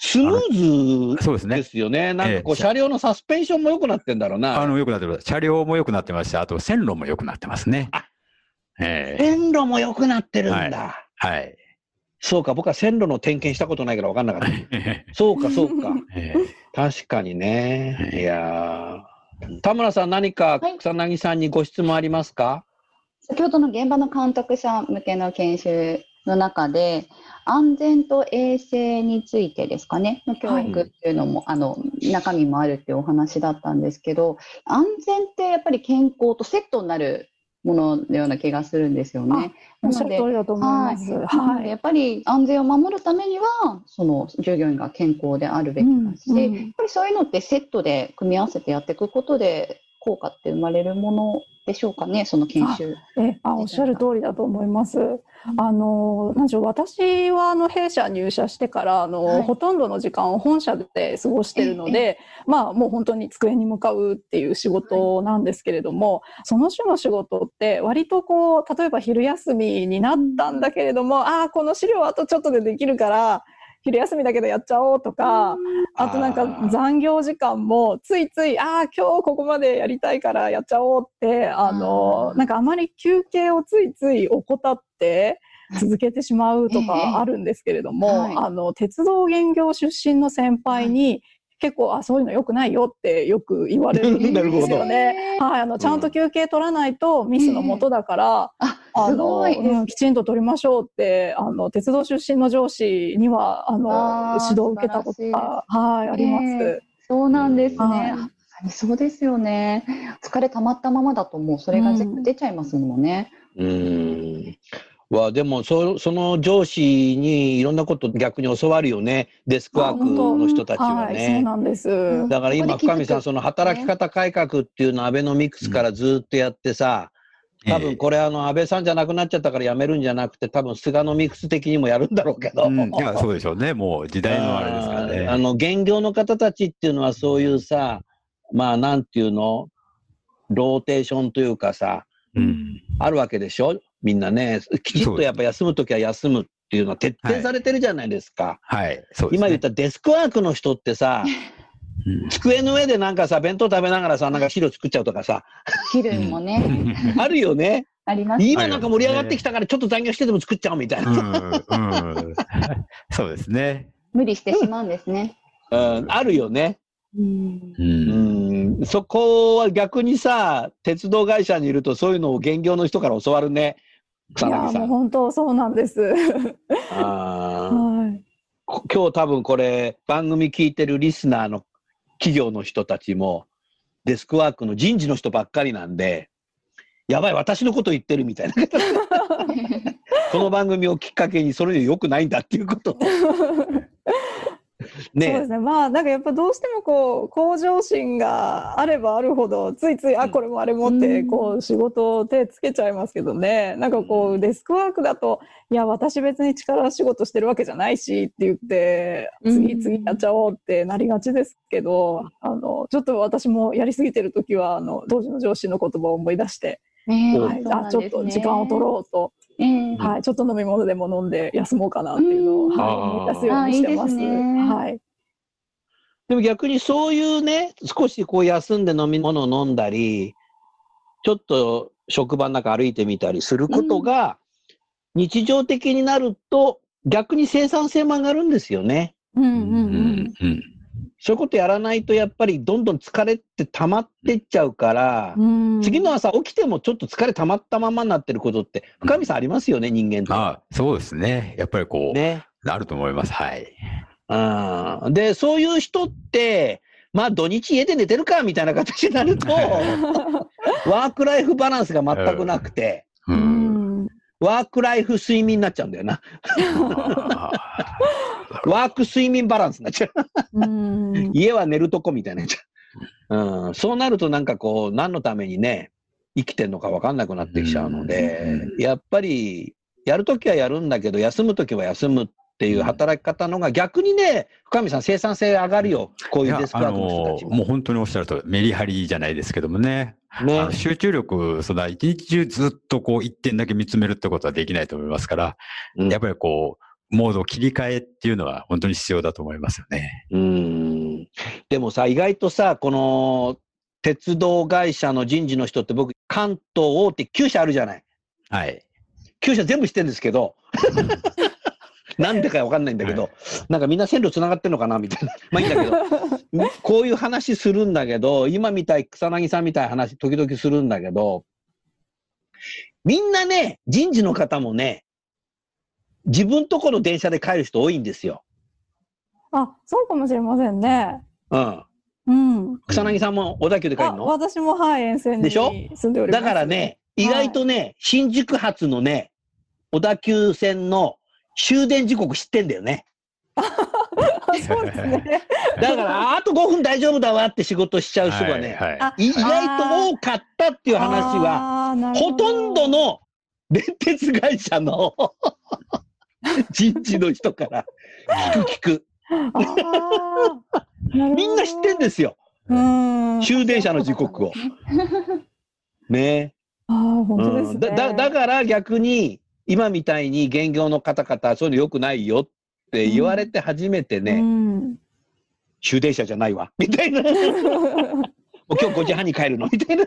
Speaker 1: スムーズ
Speaker 3: そうですね。
Speaker 1: ですよね。なんかこう
Speaker 3: ええ
Speaker 1: 車両のサスペンションも良くなってんだろうな。
Speaker 3: あの、良くなってます。車両も良くなってますし、あと線路も良くなってますね。
Speaker 1: あ
Speaker 3: ええ
Speaker 1: 線路も良くなってるんだ。
Speaker 3: はい。
Speaker 1: そうか、僕は線路の点検したことないから分かんなかった。そうか、そうか。
Speaker 3: え
Speaker 1: 確かにね。
Speaker 3: え
Speaker 1: いやー田村さん、何か
Speaker 5: はい
Speaker 1: 草薙さんにご質問ありますか、
Speaker 5: 先ほどの現場の監督者向けの研修の中で、安全と衛生についてですかね、の教育っていうのも、あの、中身もあるっていうお話だったんですけど、安全ってやっぱり健康とセットになるもののような気がするんですよね。なの
Speaker 4: はい。
Speaker 5: でやっぱり安全を守るためには、その従業員が健康であるべきだし、
Speaker 4: うんうん
Speaker 5: やっぱりそういうのってセットで組み合わせてやっていくことで、効果って生まれるものでしょうかね、その研修。
Speaker 4: え、あ、おっしゃる通りだと思います。あの、なんでしょう、私はあの弊社入社してから、あの、
Speaker 5: はい
Speaker 4: ほとんどの時間を本社で過ごしてるので、まあもう本当に机に向かうっていう仕事なんですけれども、その種の仕事って割とこう、例えば昼休みになったんだけれども、ああ、この資料あとちょっとでできるから、昼休みだけどやっちゃおうとか、あとなんか残業時間もついつい、ああ、今日ここまでやりたいからやっちゃおうって、あのなんかあまり休憩をついつい怠って続けてしまうと
Speaker 5: ええ。
Speaker 4: かあるんですけれども、
Speaker 5: はい。
Speaker 4: あの、鉄道現業出身の先輩に、結構、あ、そういうの良くないよってよく言われるんですよね。はい、あの、ちゃんと休憩取らないとミスのもとだから、
Speaker 5: あ、
Speaker 4: あの、
Speaker 5: すごい
Speaker 4: うん、きちんと取りましょうって、あの、鉄道出身の上司には、あの、指導を受けたことが、はい、あります。
Speaker 5: えそうなんですね。そうですよね。疲れ溜まったままだともうそれが全部出ちゃいますもんね。
Speaker 1: うーん。は、でも、そその上司にいろんなこと逆に教わるよね。デスクワークの人たちは
Speaker 4: はい、そう
Speaker 1: ね。
Speaker 4: なんです。
Speaker 1: だから今、深見さん、その働き方改革っていうのをアベノミクスからずっとやってさ、
Speaker 3: え
Speaker 1: 多分これあの安倍さんじゃなくなっちゃったから辞めるんじゃなくて多分菅のミクス的にもやるんだろうけど、
Speaker 3: うん、いや、そうでしょうね。もう時代のあれですからね。
Speaker 1: あの現業の方たちっていうのはそういうさまあなんていうの？ローテーションというかさ
Speaker 3: うん。
Speaker 1: あるわけでしょ？みんなね。きちっとやっぱ休む時は休むっていうのは徹底されてるじゃないですか、
Speaker 3: はい。
Speaker 1: 今言ったデスクワークの人ってさ
Speaker 3: うん
Speaker 1: 机の上でなんかさ弁当食べながらさなんか資料作っちゃうとかさ
Speaker 5: 昼もね、
Speaker 1: あるよね
Speaker 5: あります。
Speaker 1: 今なんか盛り上がってきたからちょっと残業してでも作っちゃおうみたいな、
Speaker 3: うんうん、そうですね。
Speaker 5: 無理してしまうんですね。
Speaker 1: うん、あるよね
Speaker 5: うん
Speaker 1: そこは逆にさ、鉄道会社にいるとそういうのを現業の人から教わるね。
Speaker 4: いや。もうん本当そうなんです。
Speaker 1: あー
Speaker 4: はい。
Speaker 1: こ今日多分これ番組聞いてるリスナーの企業の人たちもデスクワークの人事の人ばっかりなんで、やばい、私のこと言ってるみたいな。この番組をきっかけにそれで良くないんだっていうことを。
Speaker 4: そうで
Speaker 1: ね
Speaker 4: すね。まあ、なんかやっぱどうしてもこう、向上心があればあるほど、ついつい、あ、
Speaker 1: うん。
Speaker 4: これもあれもって、
Speaker 5: うん。
Speaker 4: こう、仕事を手つけちゃいますけどね。なんかこう、デスクワークだと、いや、私別に力仕事してるわけじゃないしって言って、次
Speaker 5: うん。
Speaker 4: 々やっちゃおうってなりがちですけど、あの、ちょっと私もやりすぎてるときは、あの、当時の上司の言葉を思い出して、
Speaker 5: ね
Speaker 4: はい、あ、ちょっと時間を取ろうと、はい、ちょっと飲み物でも飲んで休もうかなっていうのを、
Speaker 5: うん
Speaker 4: はい、出すようにしてます。
Speaker 5: いいですね
Speaker 4: はい。
Speaker 1: でも逆にそういうね、少しこう休んで飲み物を飲んだり、ちょっと職場の中歩いてみたりすることが、日常的になると、逆に生産性も上がるんですよね。
Speaker 3: う
Speaker 4: うんうんうん。
Speaker 3: うん。
Speaker 1: そういうことやらないと、やっぱりどんどん疲れって溜まってっちゃうから、
Speaker 4: うん
Speaker 1: 次の朝起きてもちょっと疲れ溜まったままになってることって、深見さんありますよね、人間って。
Speaker 3: ああ、そうですね。やっぱりこう、
Speaker 1: ね。
Speaker 3: あると思います。はい。
Speaker 1: うんで、そういう人って、まあ土日家で寝てるかみたいな形になると、ワークライフバランスが全くなくて、
Speaker 3: う。
Speaker 4: うんん。
Speaker 1: ワークライフ睡眠になっちゃうんだよな。
Speaker 3: あ
Speaker 1: ワーク睡眠バランスになっちゃう。
Speaker 4: うん。
Speaker 1: 家は寝るとこみたいになっちゃう。うん、そうなるとなんかこう、何のためにね、生きてんのか分かんなくなってきちゃうので、やっぱり、やるときはやるんだけど、休むときは休むっていう働き方のが逆にね、深見さん生産性上がるよ。こういうデスクワークの人たちも。
Speaker 3: あのもう本当におっしゃるとメリハリじゃないですけどもね。あ
Speaker 1: ね
Speaker 3: の。集中力、そんな一日中ずっとこう一点だけ見つめるってことはできないと思いますから、
Speaker 1: うん
Speaker 3: やっぱりこう、モード切り替えっていうのは本当に必要だと思いますよね。
Speaker 1: うん。でもさ、意外とさ、この、鉄道会社の人事の人って僕、関東大手9社あるじゃない。
Speaker 3: はい。
Speaker 1: 9社全部知ってるんですけど、なんでかわかんないんだけど、なんかみんな線路つながってんのかなみたいな。まあいいんだけど、こういう話するんだけど、今みたい、草薙さんみたいな話、時々するんだけど、みんなね、人事の方もね、自分とこの電車で帰る人多いんですよ。
Speaker 4: あ、そうかもしれませんね。
Speaker 1: うん。
Speaker 4: うん。
Speaker 1: 草薙さんも小田急で帰
Speaker 4: あ、
Speaker 1: るの？
Speaker 4: 私もはい、沿線に
Speaker 1: でしょ？
Speaker 4: 住んでおります。
Speaker 1: だからね、意外とね、新宿発のね、小田急線の終電時刻知ってんだよね。
Speaker 4: あ、そうですね。
Speaker 1: だから、あと5分大丈夫だわって仕事しちゃう人がね、
Speaker 3: はいはい
Speaker 4: あ
Speaker 1: 意外と多かったっていう話は、
Speaker 4: は
Speaker 1: ほとんどの電鉄会社の 人事の人から聞く聞く。みんな知ってんですよ。
Speaker 4: うん。
Speaker 1: 終電車の時刻を。ね
Speaker 4: ああ、本当ですね。
Speaker 1: うんだだだから逆に、今みたいに現業の方々、そういうの良くないよって言われて初めてね、
Speaker 4: うん。
Speaker 1: 終電車じゃないわ、みたいな。もう今日5時半に帰るのみたいな。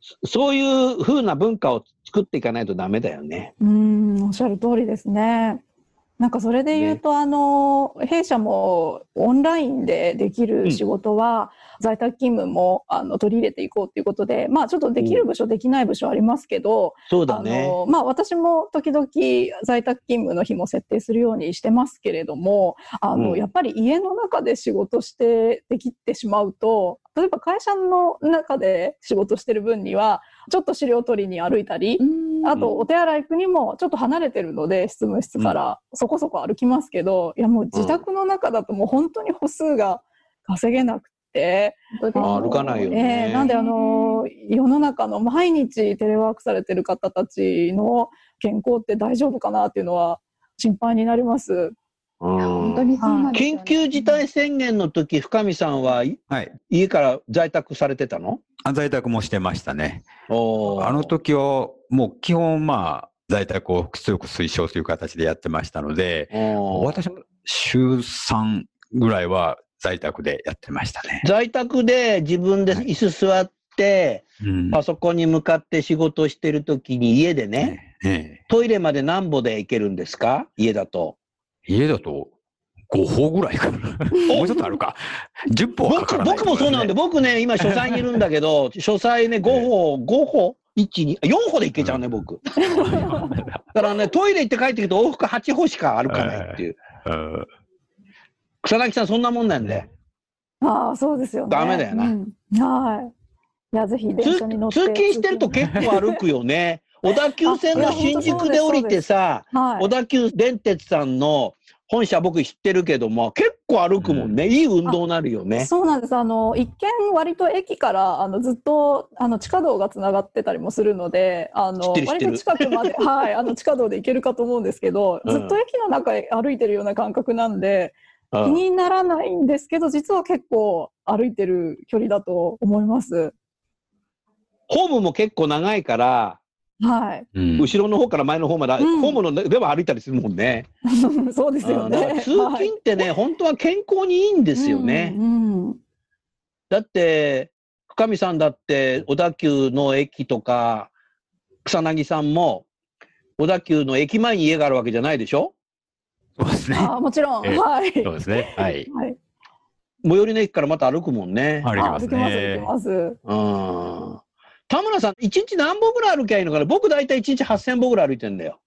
Speaker 1: そそういう風な文化を作っていかないとダメだよね。
Speaker 4: うん、おっしゃる通りですね。なんかそれで言うと、あの、弊社もオンラインでできる仕事は、在宅勤務もあの取り入れていこうということで、まあちょっとできる部署、できない部署ありますけど、あ
Speaker 1: そうだね。
Speaker 4: の、まあ私も時々在宅勤務の日も設定するようにしてますけれども、あの、
Speaker 1: うん。
Speaker 4: やっぱり家の中で仕事してできてしまうと、例えば会社の中で仕事してる分には、ちょっと資料取りに歩いたり、あと、お手洗い行くにもちょっと離れてるので、執務室からそこそこ歩きますけど、いやもう自宅の中だともう本当に歩数が稼げなく
Speaker 1: 歩かないよね。
Speaker 4: ええなんであの、世の中の毎日テレワークされてる方たちの健康って大丈夫かなっていうのは心配になります。
Speaker 1: 本
Speaker 6: 当にそうなんですよね。
Speaker 1: 緊急事態宣言の時、深見さんはい
Speaker 3: はい。
Speaker 1: 家から在宅されてたの？
Speaker 3: あ在宅もしてましたね。あの時は、もう基本まあ、在宅を強く推奨という形でやってましたので、私も週3ぐらいは在宅でやってましたね。
Speaker 1: 在宅で自分で椅子座って、
Speaker 3: うん
Speaker 1: パソコンに向かって仕事してる時に家でね、
Speaker 3: ええ
Speaker 1: トイレまで何歩で行けるんですか？家だと。
Speaker 3: 家だと5歩ぐらいかな。もうちょっとあるか。10歩はか
Speaker 1: 僕
Speaker 3: からない
Speaker 1: 僕もそうなんで、僕ね、今書斎にいるんだけど、書斎ね、5歩、5歩 ?1、2、4歩で行けちゃうね、僕。だからね、トイレ行って帰ってきて往復8歩しか歩かないっていう。
Speaker 3: うん
Speaker 1: 草薙さんそんなもんなんで。
Speaker 4: ああ、そうですよね。
Speaker 1: ダメだよな
Speaker 4: うんはい。いや、ぜひ電
Speaker 1: 通
Speaker 4: 車に乗って。
Speaker 1: 通勤してると結構歩くよね。小田急線の新宿で降りてさ、
Speaker 4: はい
Speaker 1: 小。田急電鉄さんの本社僕知ってるけども、結構歩くもんね。いい運動になるよね。
Speaker 4: そうなんです。あの、一見割と駅から、あの、ずっと、あの、地下道がつながってたりもするので、あの、割と近くまで、はい、あの、地下道で行けるかと思うんですけど、
Speaker 1: うん
Speaker 4: ずっと駅の中へ歩いてるような感覚なんで、
Speaker 1: うん
Speaker 4: 気にならないんですけど、実は結構歩いてる距離だと思います。
Speaker 1: ホームも結構長いから、
Speaker 4: はい。
Speaker 3: うん
Speaker 1: 後ろの方から前の方まで、
Speaker 4: うん
Speaker 1: ホームのでも歩いたりするもんね。
Speaker 4: そうですよね。
Speaker 1: 通勤ってね、本当は健康にいいんですよね。
Speaker 4: うんうん
Speaker 1: だって、深見さんだって、小田急の駅とか、草薙さんも、小田急の駅前に家があるわけじゃないでしょ？
Speaker 3: そうですね。
Speaker 4: あーもちろん、
Speaker 3: ええ
Speaker 4: はい。
Speaker 3: そうですね。はい。
Speaker 4: はい。
Speaker 1: 最寄りの駅からまた歩くもんね。
Speaker 3: 歩きます
Speaker 4: あ歩きます、歩
Speaker 3: ね
Speaker 4: き。ます。
Speaker 1: うん。田村さん、一日何歩ぐらい歩きゃいいのかな？僕大体一日8000歩ぐらい歩いてんだよ。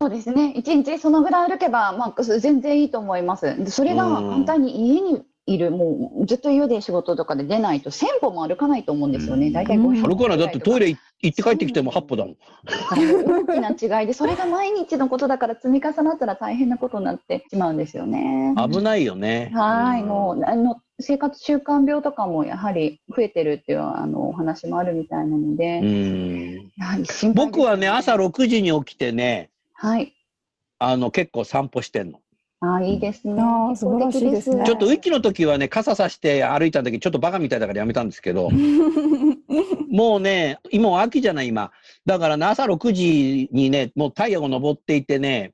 Speaker 6: そうですね。一日そのぐらい歩けば、まあ、全然いいと思います。でそれが
Speaker 1: うん
Speaker 6: 反対に家にいる、もうずっと家で仕事とかで出ないと1000歩も歩かないと思うんですよね。
Speaker 3: うん
Speaker 6: 大体500
Speaker 1: 歩かない。だってトイ
Speaker 6: レ
Speaker 1: レ行って帰ってきても8歩だもん。
Speaker 6: 大きな違いで、それが毎日のことだから積み重なったら大変なことになってしまうんですよね。
Speaker 1: 危ないよね。
Speaker 6: はい、
Speaker 1: ん
Speaker 6: もうあの生活習慣病とかもやはり増えてるっていうあのお話もあるみたいなので、
Speaker 1: うん。
Speaker 6: やはり心配です
Speaker 1: 僕はね、朝6時に起きてね、
Speaker 6: はい、
Speaker 1: あの、結構散歩してんの。
Speaker 6: あーいいですね。
Speaker 4: 素晴らしいですね
Speaker 1: ちょっと雨季の時はね、傘さして歩いた時、ちょっとバカみたいだからやめたんですけど、もうね、今は秋じゃない、今。だからね、朝6時にね、もう太陽が昇っていてね、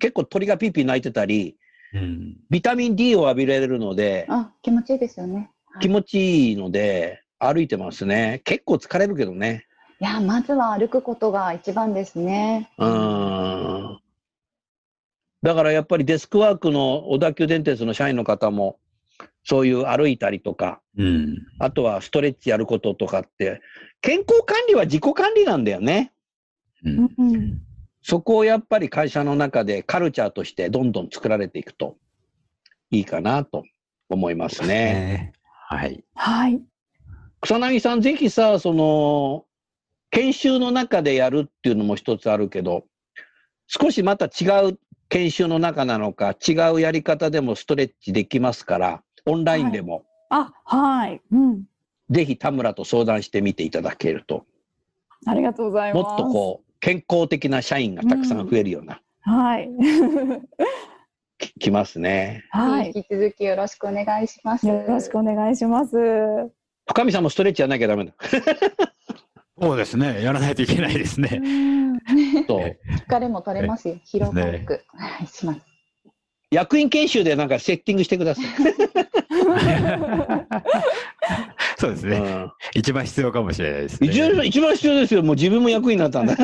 Speaker 1: 結構鳥がピーピー鳴いてたり、
Speaker 3: うん
Speaker 1: ビタミン D を浴びられるので、
Speaker 6: あ、気持ちいいですよね。
Speaker 1: 気持ちいいので、歩いてますね。結構疲れるけどね。
Speaker 6: いや、まずは歩くことが一番ですね。
Speaker 1: うーん。だからやっぱりデスクワークの小田急電鉄の社員の方も、そういう歩いたりとか、
Speaker 3: うん。
Speaker 1: あとはストレッチやることとかって、健康管理は自己管理なんだよね。
Speaker 3: うん
Speaker 4: うん
Speaker 1: そこをやっぱり会社の中でカルチャーとしてどんどん作られていくといいかなと思いますね。
Speaker 3: ねはい。
Speaker 4: はい。
Speaker 1: 草薙さん、ぜひさ、その、研修の中でやるっていうのも一つあるけど、少しまた違う研修の中なのか、違うやり方でもストレッチできますから、オンラインでも、
Speaker 4: あ、はい。うん。
Speaker 1: ぜひ田村と相談してみていただけると、
Speaker 4: ありがとうござい
Speaker 1: も
Speaker 4: ます。
Speaker 1: っとこう、健康的な社員がたくさん増えるような、
Speaker 4: はい。
Speaker 1: ききますね。
Speaker 4: はい。
Speaker 6: 引き続きよろしくお願いします。
Speaker 4: よろしくお願いします。
Speaker 1: 深見さんもストレッチやんなきゃダメだ。
Speaker 3: そうですね。やらないといけないですね。
Speaker 1: そう
Speaker 6: 疲れも取れますよ。疲労回復。はい、します。
Speaker 1: 役員研修でなんかセッティングしてください。
Speaker 3: そうですね。
Speaker 1: うん
Speaker 3: 一番必要かもしれないですね。
Speaker 1: 一番一番必要ですよ。もう自分も役員になったんだ。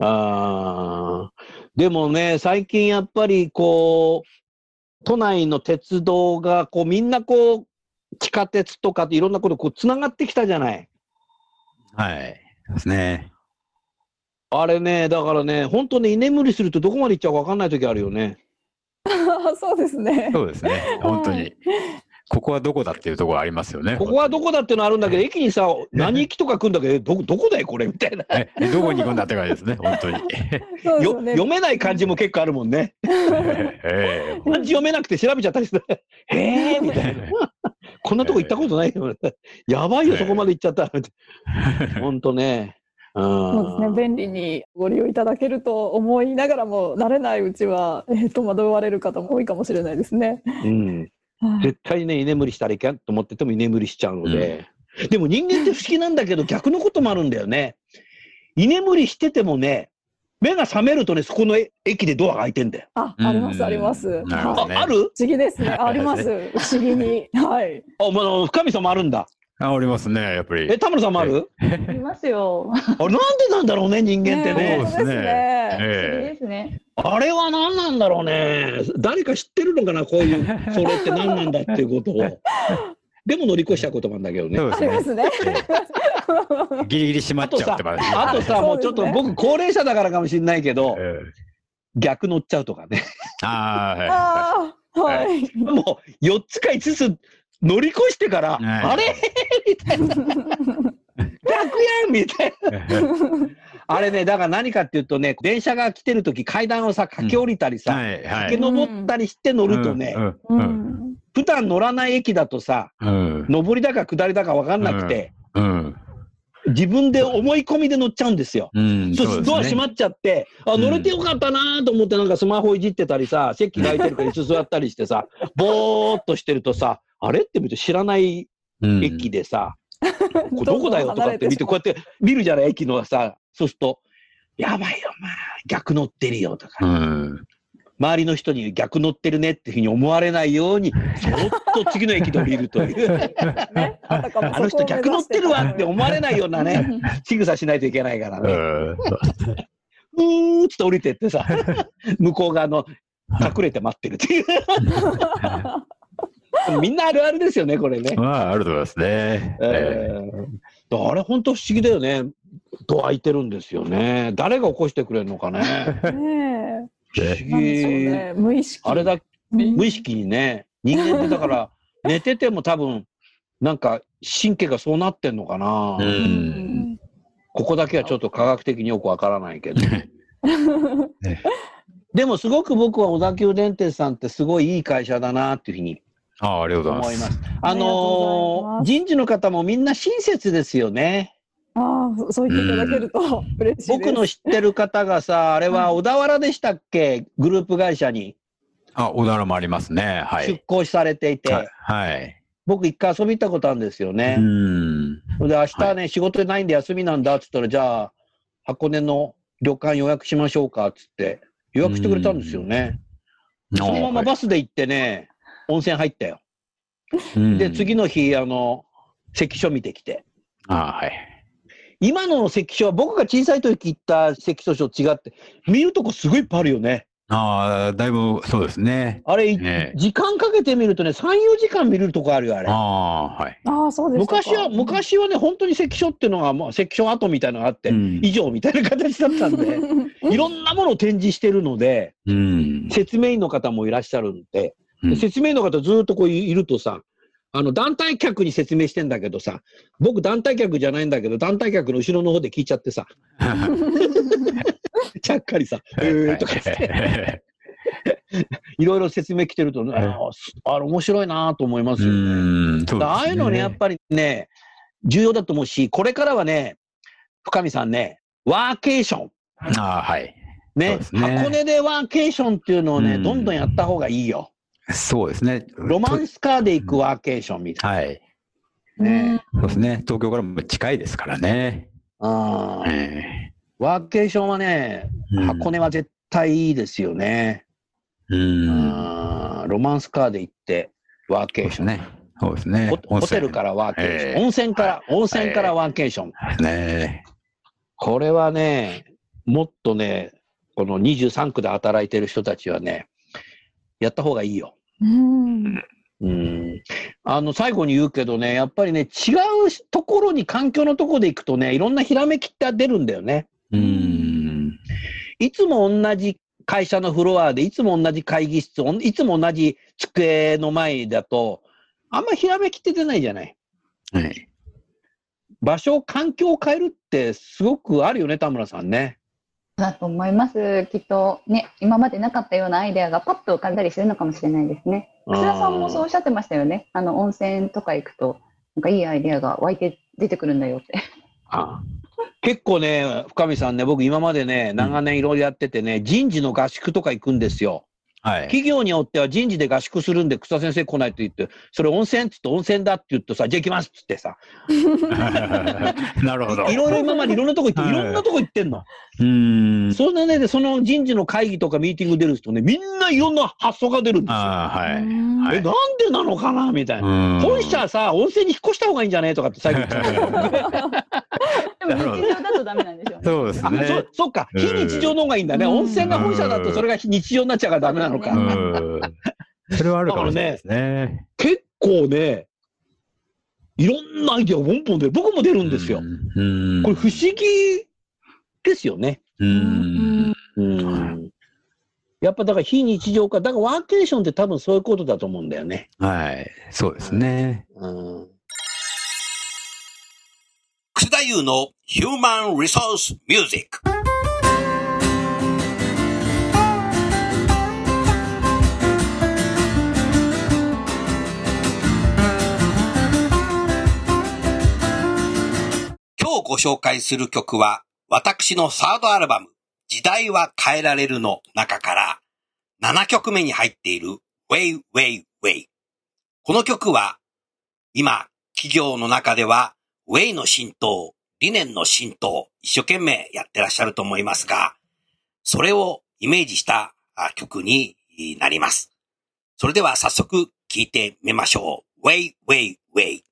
Speaker 1: あーでもね、最近やっぱりこう、都内の鉄道がこうみんなこう、地下鉄とかいろんなことこう繋がってきたじゃない。
Speaker 3: はい。ですね。
Speaker 1: あれね、だからね、本当ね、居眠りするとどこまで行っちゃうか分かんない時あるよね。
Speaker 4: そうですね。
Speaker 3: そうですね。本当に。ここはどこだっていうところありますよね。
Speaker 1: ここはどこだっていうのあるんだけど、駅にさ、何駅とか来るんだけど、ど、どこだよ、これみたいな。
Speaker 3: えどこに行くんだって感じですね。本当に。
Speaker 4: そうです
Speaker 1: よ。読めない漢字も結構あるもんね。
Speaker 3: ええ
Speaker 1: 漢字読めなくて調べちゃったりして、へえみたいな。こんなとこ行ったことないよ。やばいよ、そこまで行っちゃったら。ほんとね。うん
Speaker 4: そうですね。便利にご利用いただけると思いながらも、慣れないうちは、えー戸惑われる方も多いかもしれないですね。
Speaker 1: うん。
Speaker 4: はい
Speaker 1: 絶対ね、居眠りしたらいけんと思ってても居眠りしちゃうので。でも人間って不思議なんだけど、逆のこともあるんだよね。居眠りしててもね、目が覚めるとね、そこの駅でドアが開いてんだよ。
Speaker 4: あ、
Speaker 3: うん
Speaker 4: あります、あります。
Speaker 3: ね
Speaker 1: あ、ある？
Speaker 4: 不思議ですね。あります。不思議に。はい。
Speaker 1: あ、まあ、深見さんもあるんだ。
Speaker 3: あ、ありますね、やっぱり。
Speaker 1: え、田村さんもある？
Speaker 6: いますよ。
Speaker 1: あれなんでなんだろうね、人間ってね。
Speaker 3: そうですね
Speaker 4: ね。
Speaker 6: 不思議
Speaker 3: え
Speaker 6: ですね。
Speaker 1: あれは何なんだろうね。誰か知ってるのかな、こういう、それって何なんだっていうことを。でも乗り越しちゃうことなんだけどね。
Speaker 3: えそうで
Speaker 4: ありますすね。
Speaker 3: ね。ギリギリ閉まっちゃってます。
Speaker 1: あとさ、もうちょっと僕高齢者だからかもしれないけど、
Speaker 3: ええ
Speaker 1: 逆乗っちゃうとかね。
Speaker 3: ああ、
Speaker 4: ああ、はい。
Speaker 1: もう4つか5つ乗り越してから、
Speaker 3: はい
Speaker 1: あれ？みたいな。逆やんみたいな。
Speaker 3: はい。
Speaker 1: あれね、だから何かっていうとね、電車が来てるとき階段をさ、駆け下りたりさ、
Speaker 3: はい、は
Speaker 1: 駆け
Speaker 3: い。
Speaker 1: 上ったりして乗るとね。普段乗らない駅だとさ、
Speaker 3: うん。
Speaker 1: 上りだか下りだか分かんなくて、
Speaker 3: うん。
Speaker 1: 自分で思い込みで乗っちゃうんですよ。
Speaker 3: うん。
Speaker 1: そうドア閉まっちゃって、あ、乗れてよかったなと思ってなんかスマホいじってたりさ、席が空いてるから椅子座ったりしてさ、ぼーっとしてるとさ、あれ？って見ると知らない
Speaker 3: うん
Speaker 1: 駅でさ、これどこだよとかって見て、こうやって見るじゃない、駅のさ、そうすると、やばいよ、まあ、逆乗ってるよと
Speaker 3: う
Speaker 1: か、
Speaker 3: ん。
Speaker 1: 周りの人に逆乗ってるねっていうふうに思われないように、そろっと次の駅で降りるという。
Speaker 4: ね、あ
Speaker 1: の人逆乗ってるわって思われないようなね、仕草しないといけないから
Speaker 3: う
Speaker 1: ね。
Speaker 3: ん。
Speaker 1: うーっつって降りてってさ、向こう側の隠れて待ってるっていう。みんなあるあるですよね、これね。
Speaker 3: まあ、あると思いますね。え
Speaker 1: えー、あれ、本当不思議だよね。ドア開いてるんですよね。誰が起こしてくれるのかね。
Speaker 4: ねね。無意識。
Speaker 1: あれだ、
Speaker 4: うん
Speaker 1: 無意識にね、人間ってだから、寝てても多分、なんか神経がそうなってんのかな。ここだけはちょっと科学的によくわからないけど。でもすごく僕は小田急電鉄さんってすごいいい会社だなっていうふうに
Speaker 3: ああ、ありがとうご
Speaker 1: 思いま。
Speaker 3: ざいますす。
Speaker 1: あのー人事の方もみんな親切ですよね。
Speaker 4: ああ、そう言っていただけると嬉しいです。
Speaker 1: 僕の知ってる方がさ、あれは小田原でしたっけ？グループ会社に
Speaker 3: あ、小田原もありますね。は
Speaker 1: 出
Speaker 3: い。
Speaker 1: 向されていて、
Speaker 3: はいはい。
Speaker 1: 僕一回遊び行ったことあるんですよね
Speaker 3: う。ん。
Speaker 1: で、明日ね、仕事ないんで休みなんだっつったら、じゃあ、箱根の旅館予約しましょうかっつって、予約してくれたんですよね。そのままバスで行ってね、温泉入ったよ。で、次
Speaker 3: の。
Speaker 1: の日、あの、関所見てきて。
Speaker 3: あはい。
Speaker 1: 今の関所は僕が小さい時行った関所と違って、見るとこすごいいっぱいあるよね。
Speaker 3: ああ、だいぶそうですね。
Speaker 1: あれ、
Speaker 3: ね
Speaker 1: 時間かけて見るとね、3、4時間見るとこあるよ、あれ
Speaker 3: あ。あ、はい。
Speaker 4: ああ、そうですか。
Speaker 1: 昔は、昔はね、本当に関所っていうのが、まあ、関所跡みたいなのがあって、
Speaker 3: うん
Speaker 1: 以上みたいな形だったんで、いろんなものを展示してるので、
Speaker 3: うん。
Speaker 1: 説明員の方もいらっしゃるんで、
Speaker 3: うん
Speaker 1: 説明員の方ずっとこういるとさ、あの、団体客に説明してんだけどさ、僕団体客じゃないんだけど、団体客の後ろの方で聞いちゃってさ、ちゃっかりさ、えーとか言って、いろいろ説明来てると、ね、ああれ面白いなと思います
Speaker 3: う
Speaker 1: よね。
Speaker 3: ね
Speaker 1: ああいうのね、やっぱりね、重要だと思うし、これからはね、深見さんね、ワーケーション。
Speaker 3: ああ、はい。
Speaker 1: ね
Speaker 3: ね
Speaker 1: 箱根でワーケーションっていうのをね、
Speaker 3: うん
Speaker 1: どんどんやった方がいいよ。
Speaker 3: そうですね。
Speaker 1: ロマンスカーで行くワーケーションみたい
Speaker 3: はい。
Speaker 1: なね。
Speaker 3: そうですね。東京からも近いですからね。
Speaker 1: あー
Speaker 3: え
Speaker 1: ワーケーションはね、箱根は絶対いいですよね。
Speaker 3: うん。
Speaker 1: あーロマンスカーで行って、ワーケーション。
Speaker 3: ね。そうですね。
Speaker 1: ホホテルからワーケーション。
Speaker 3: ええ
Speaker 1: 温泉から、
Speaker 3: はい
Speaker 1: 温泉からワーケーション。
Speaker 3: ね
Speaker 1: これはね、もっとね、この23区で働いてる人たちはね、やった方がいいよ。
Speaker 4: うん。
Speaker 1: うん。あの、最後に言うけどね、やっぱりね、違うところに、環境のところで行くとね、いろんなひらめきって出るんだよね。
Speaker 3: うん。
Speaker 1: いつも同じ会社のフロアで、いつも同じ会議室、いつも同じ机の前だと、あんまひらめきって出ないじゃない。
Speaker 3: はい。
Speaker 1: 場所、環境を変えるってすごくあるよね、田村さんね。
Speaker 6: だと思います。きっとね、今までなかったようなアイデアがパッと浮かんだりするのかもしれないですね。楠田さんもそうおっしゃってましたよね。あの、温泉とか行くと、なんかいいアイデアが湧いて出てくるんだよって。
Speaker 1: ああ結構ね、深見さんね、僕今までね、長年いろいろやっててね、人事の合宿とか行くんですよ。
Speaker 3: はい。
Speaker 1: 企業によっては人事で合宿するんで、草先生来ないと言って、それ温泉っつって温泉だって言うとさ、じゃあ行きますっつってさ、
Speaker 3: なるほど。
Speaker 1: いろいろ今までいろんなとこ行って、
Speaker 3: はい
Speaker 1: いろんなとこ行ってんの。
Speaker 3: うん。
Speaker 1: それでね、でその人事の会議とかミーティング出るとね、みんないろんな発想が出るんですよ。
Speaker 3: ああ、はい。
Speaker 1: え、なんでなのかなみたいな。本社さ、温泉に引っ越した方がいいんじゃねとかって最後言ってた。
Speaker 6: でも日常だとダメなんでしょうね。
Speaker 1: あ、
Speaker 3: そうですね。
Speaker 1: そそっか、
Speaker 3: うん
Speaker 1: 非日常の方がいいんだね。
Speaker 4: うん
Speaker 1: 温泉が本社だとそれが非日常になっちゃうからダメなのか。
Speaker 3: うん。それはあるかもしれないですね。
Speaker 1: 結構ね、いろんなアイデアがポンポン出る。僕も出るんですよ。
Speaker 3: うん。
Speaker 1: これ不思議ですよね。
Speaker 3: うん。
Speaker 1: うん。やっぱだから非日常化、だからワーケーションって多分そういうことだと思うんだよね。
Speaker 3: はい。そうですね。
Speaker 1: うん。
Speaker 7: 楠田優のヒューマンリソースミュージック。今日ご紹介する曲は、私のサードアルバム、時代は変えられるの中から、7曲目に入っている Way Way Way。この曲は、今、企業の中では、ウェイの浸透、理念の浸透、一生懸命やってらっしゃると思いますが、それをイメージした曲になります。それでは早速聴いてみましょう。
Speaker 8: ウェイウェイウェイ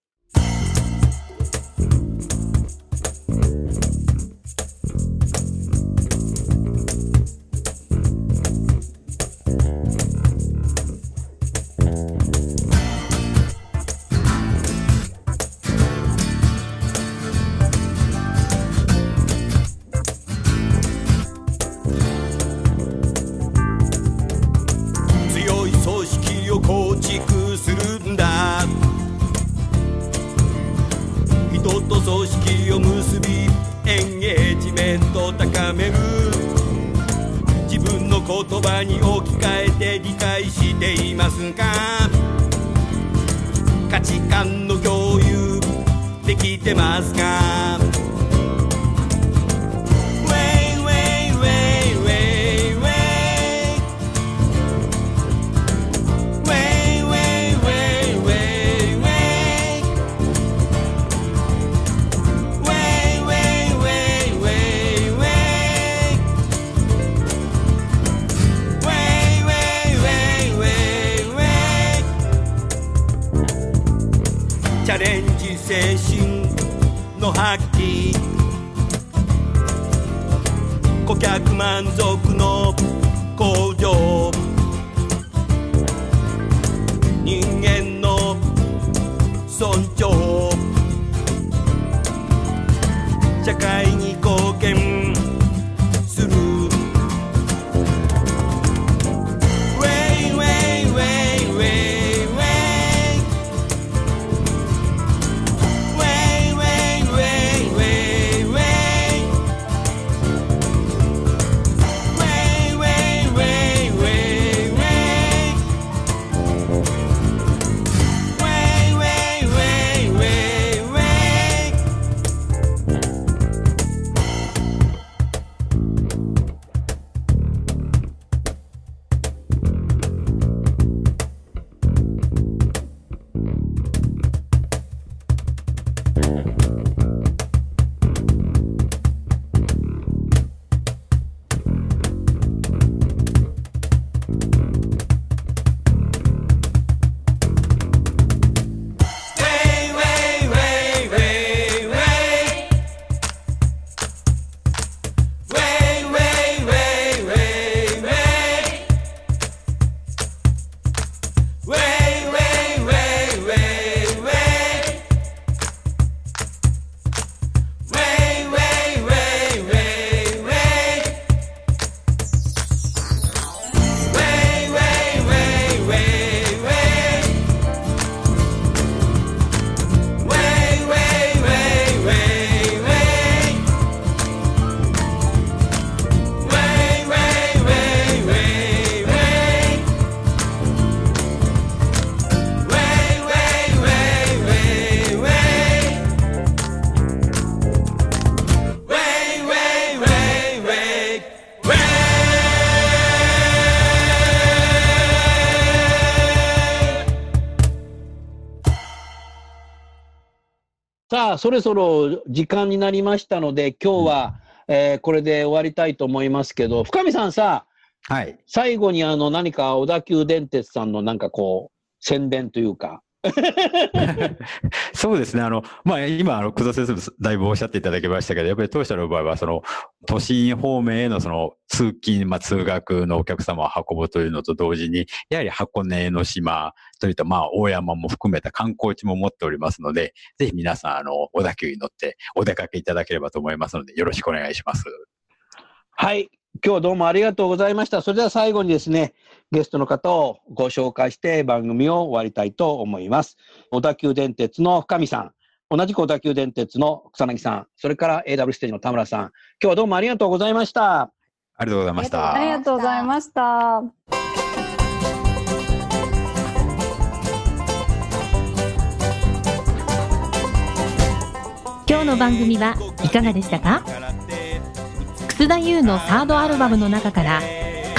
Speaker 8: チャレンジ精神の発揮。顧客満足の向上。人間の尊重。社会に
Speaker 1: そろそろ時間になりましたので、今日は、えーこれで終わりたいと思いますけど、深見さんさ、
Speaker 3: はい。
Speaker 1: 最後にあの何か小田急電鉄さんのなんかこう、宣伝というか、
Speaker 3: そうですね。あの、まあ、今、あの、久田先生もだいぶおっしゃっていただきましたけど、やっぱり当社の場合は、その、都心方面へのその、通勤、まあ、通学のお客様を運ぶというのと同時に、やはり箱根江の島といった、まあ、大山も含めた観光地も持っておりますので、ぜひ皆さん、あの、小田急に乗ってお出かけいただければと思いますので、よろしくお願いします。
Speaker 1: はい。今日どうもありがとうございました。それでは最後にですね、ゲストの方をご紹介して番組を終わりたいと思います。小田急電鉄の深見さん、同じく小田急電鉄の草薙さん、それから AW ステージの田村さん、今日はどうもありがとうございました。
Speaker 3: ありがとうございました。
Speaker 4: ありがとうございました。
Speaker 9: 今日の番組はいかがでしたか？楠田優のサードアルバムの中から「